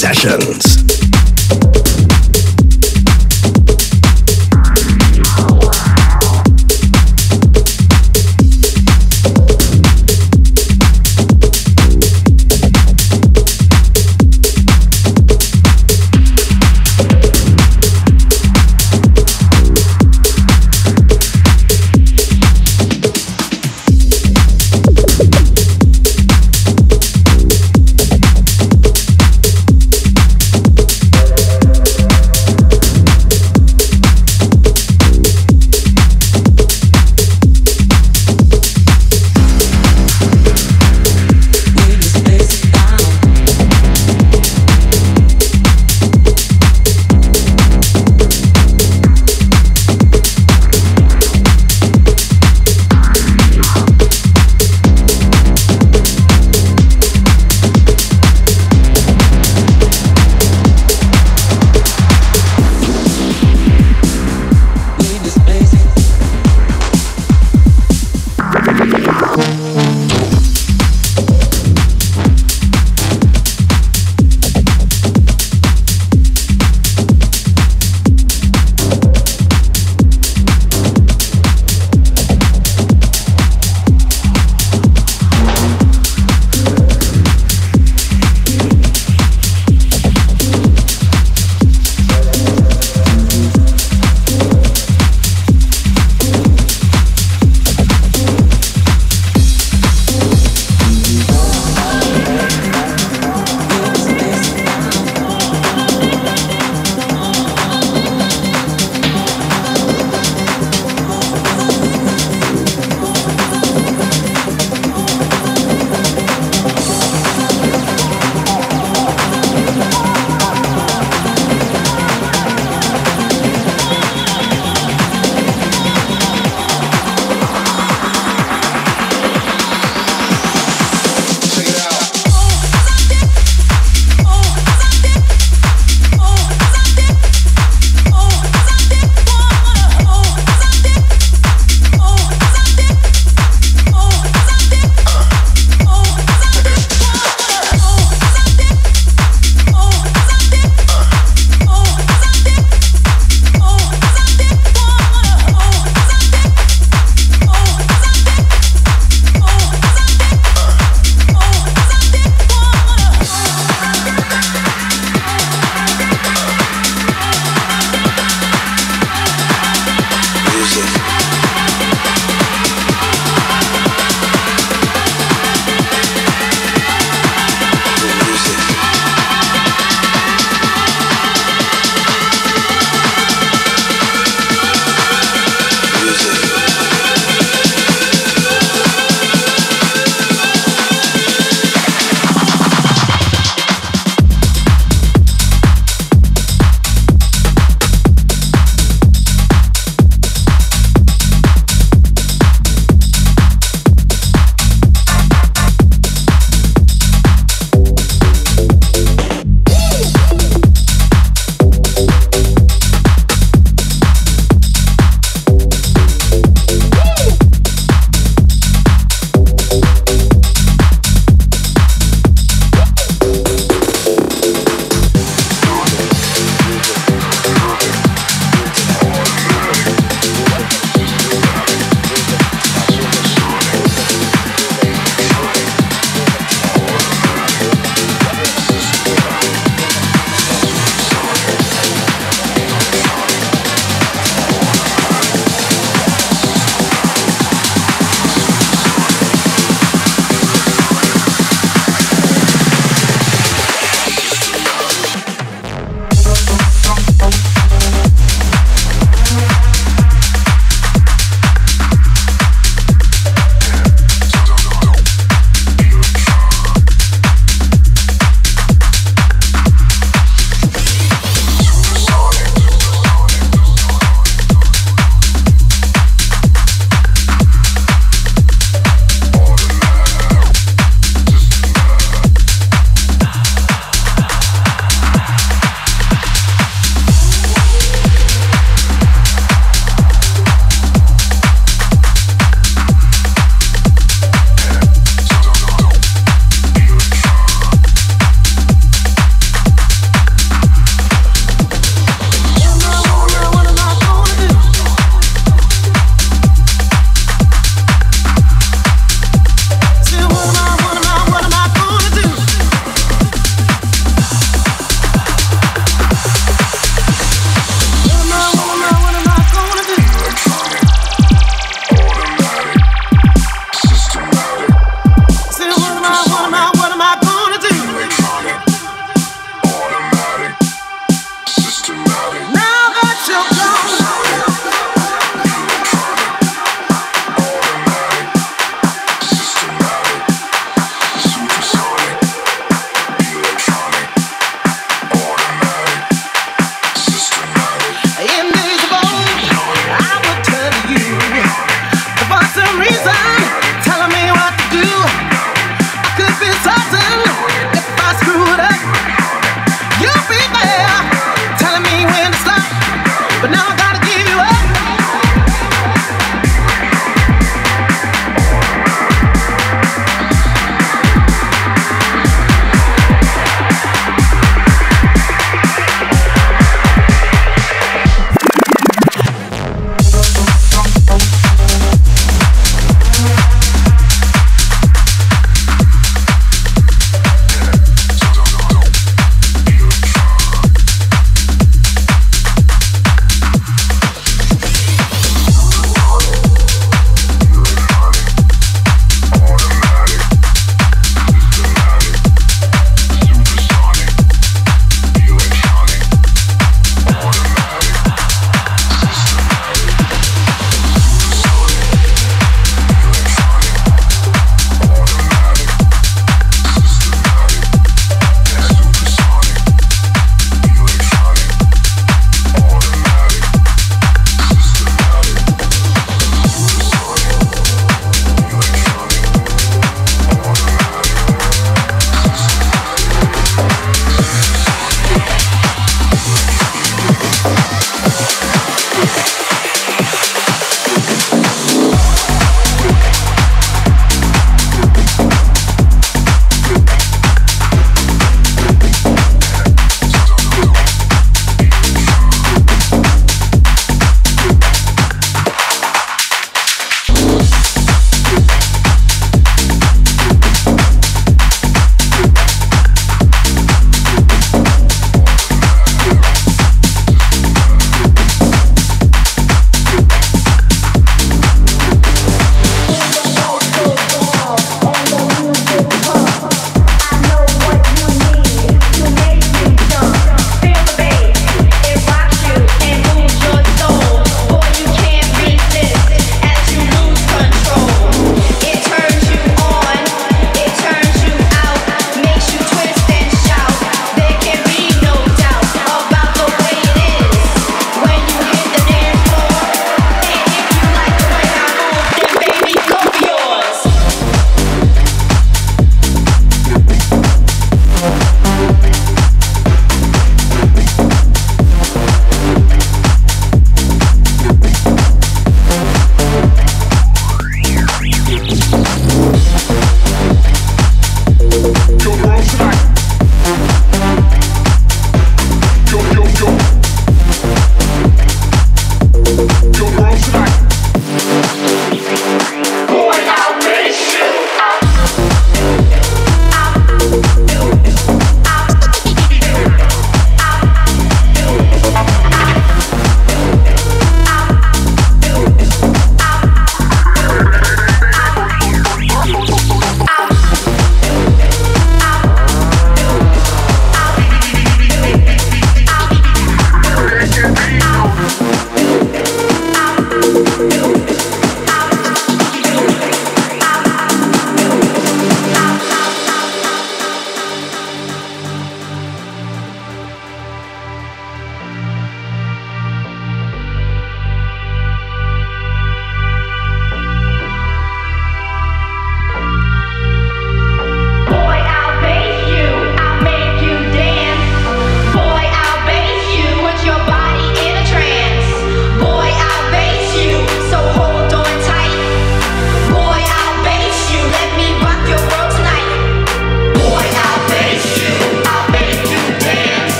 Damon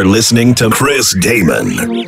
are listening to Chris Damon.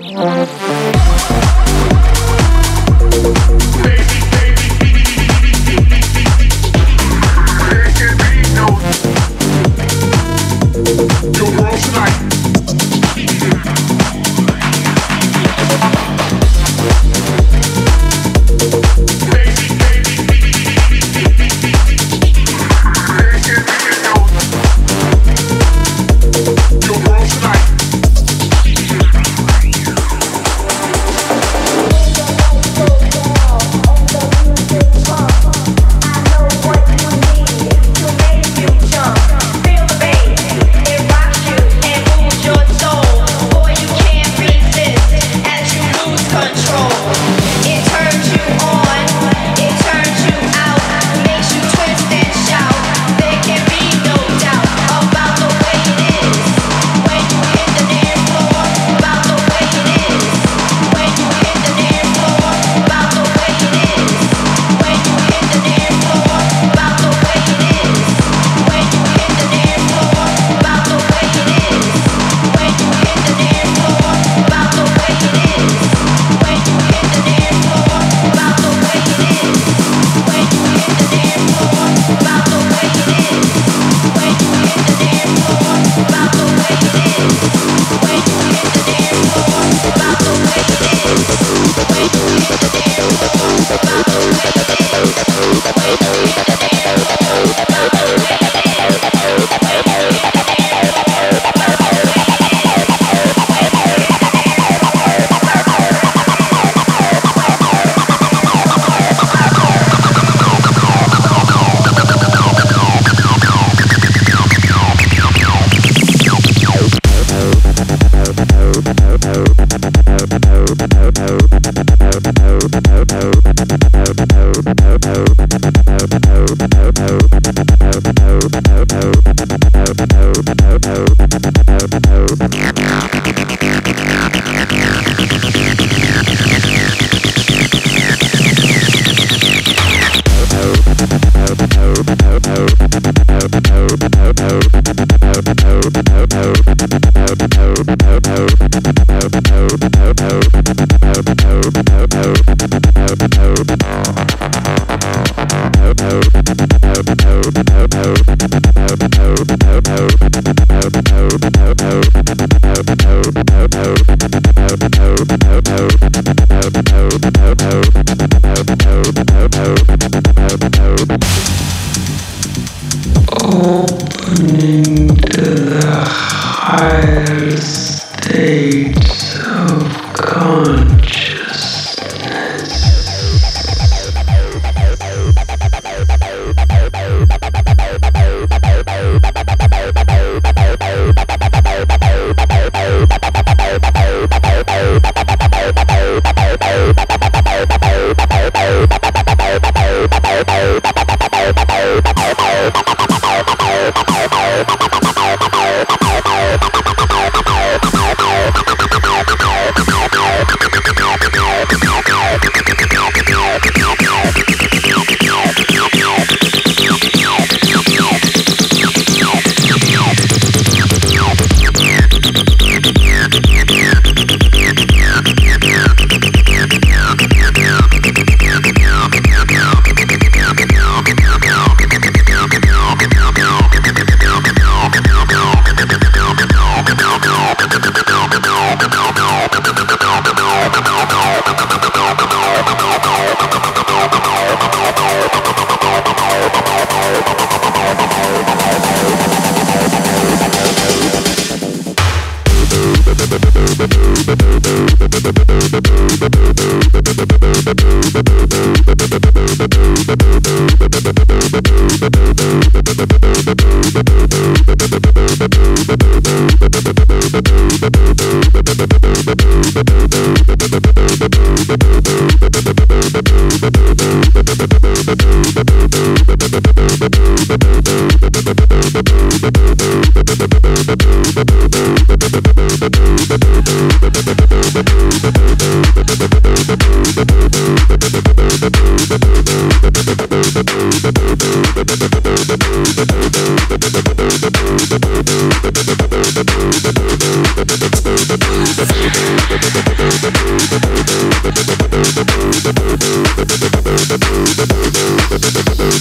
Thank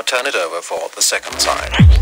turn it over for the second side.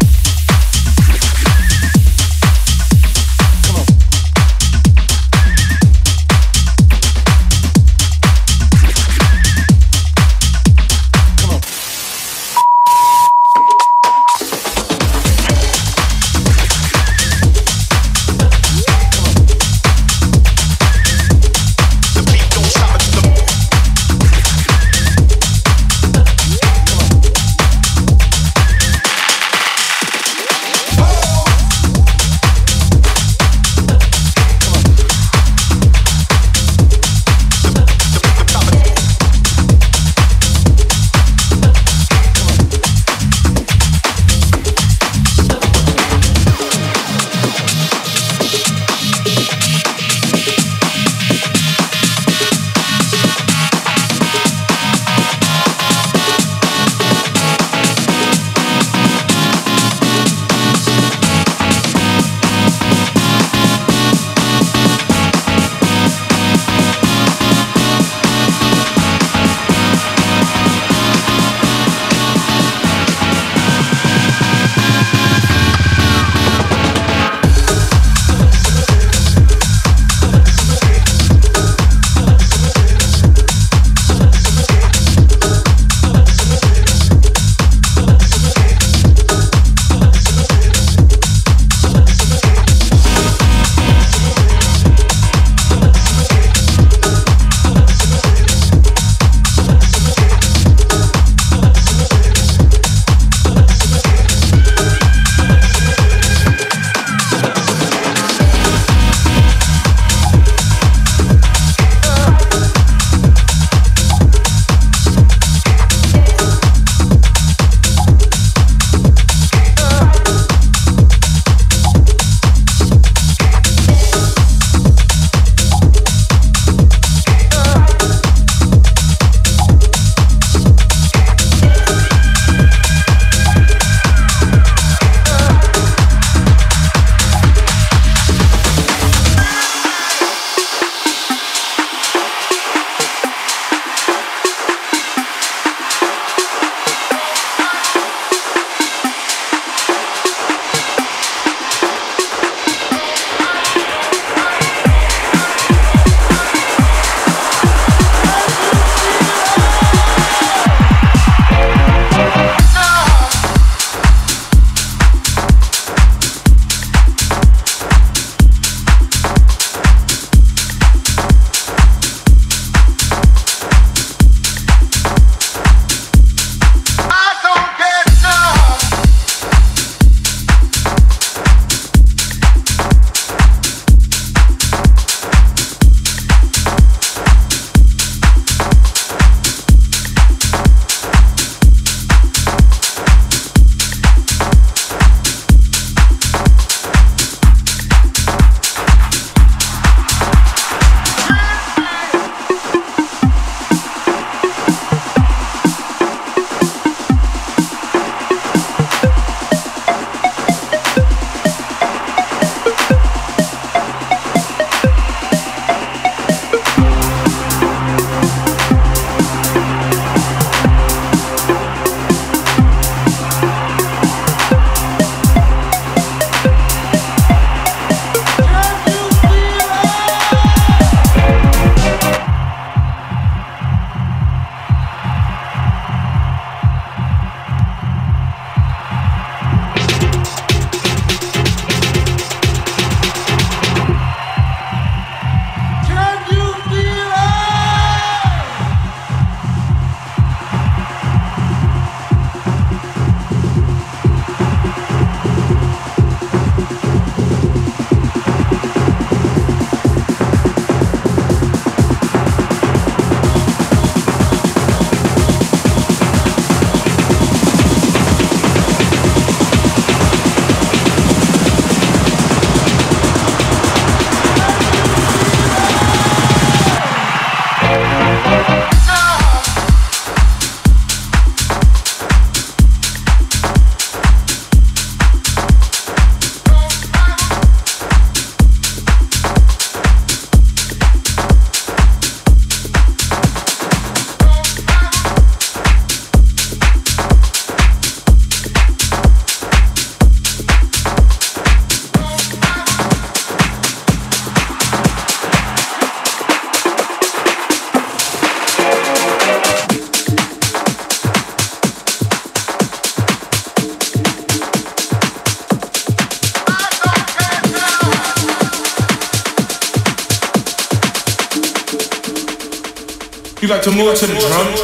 Like to move to the drum?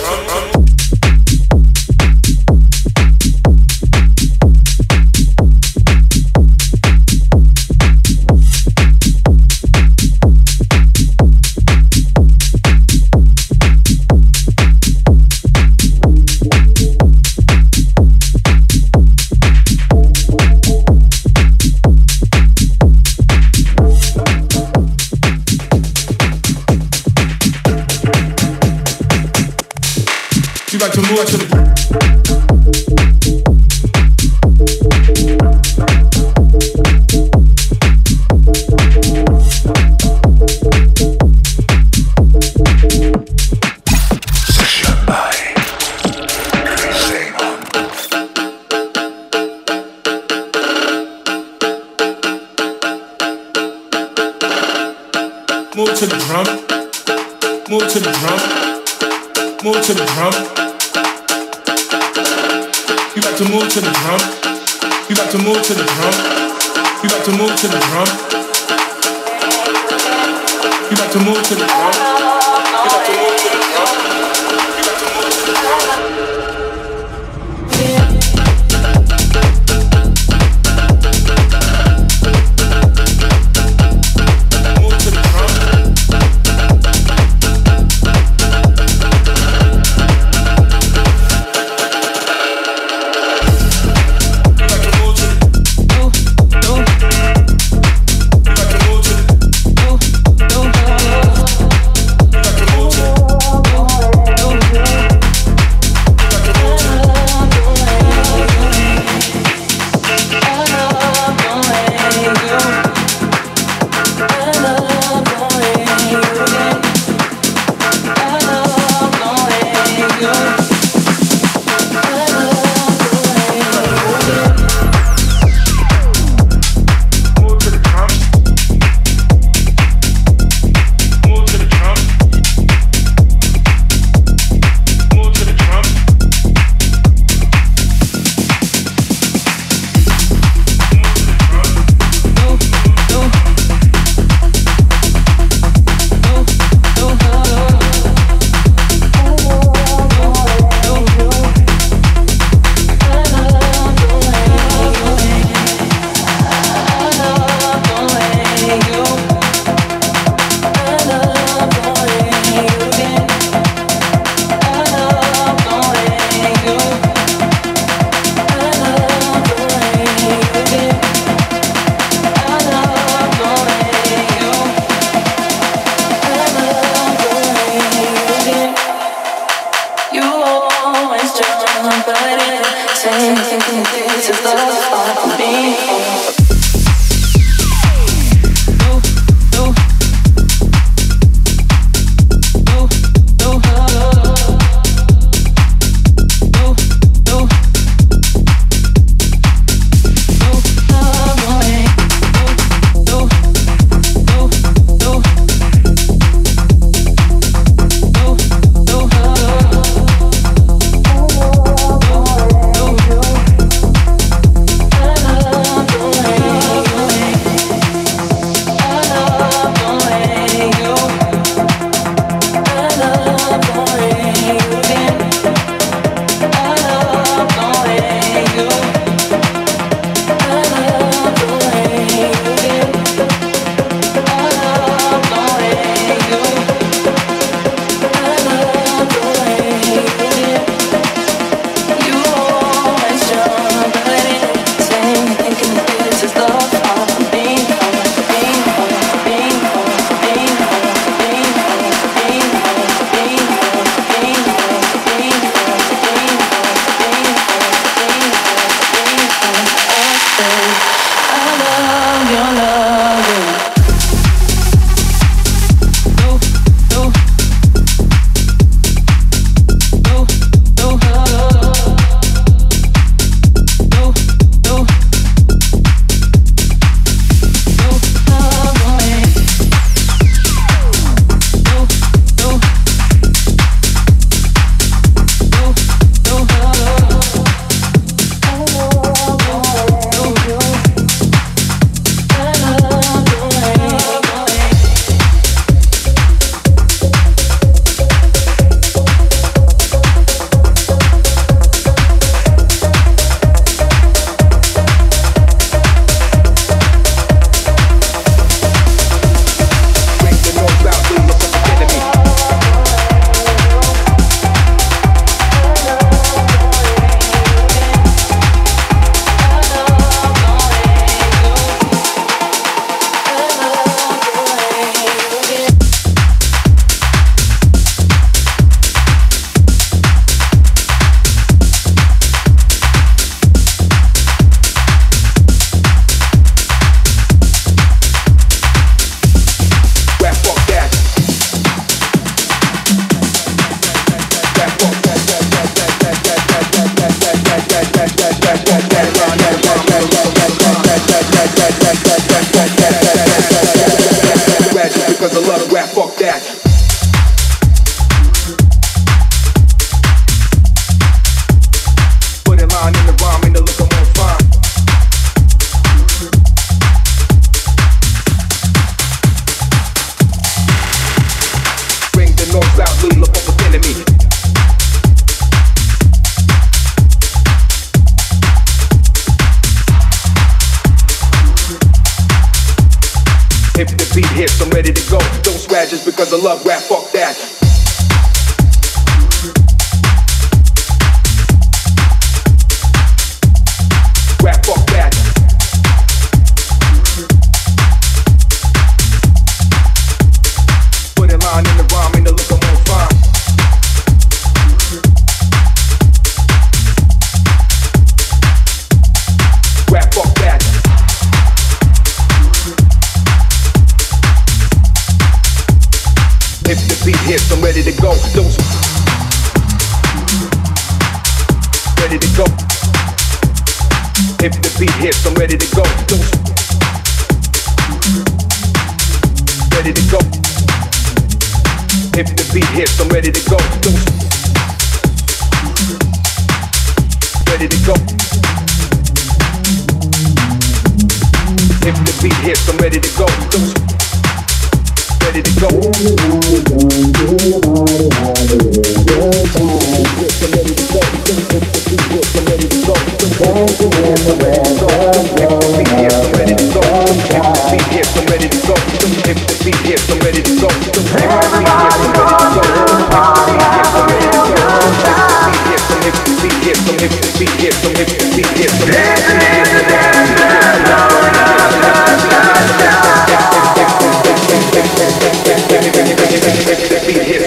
Ready to go. If the beat hits, I'm ready to go. Ready to go. If the beat hits, I'm ready to go. Ready to go. I'm ready to go. I'm ready to go. I'm ready to go. Go to I'm I'm I'm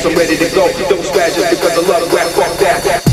I'm ready to go. Don't scratch it because I love rap, fuck that.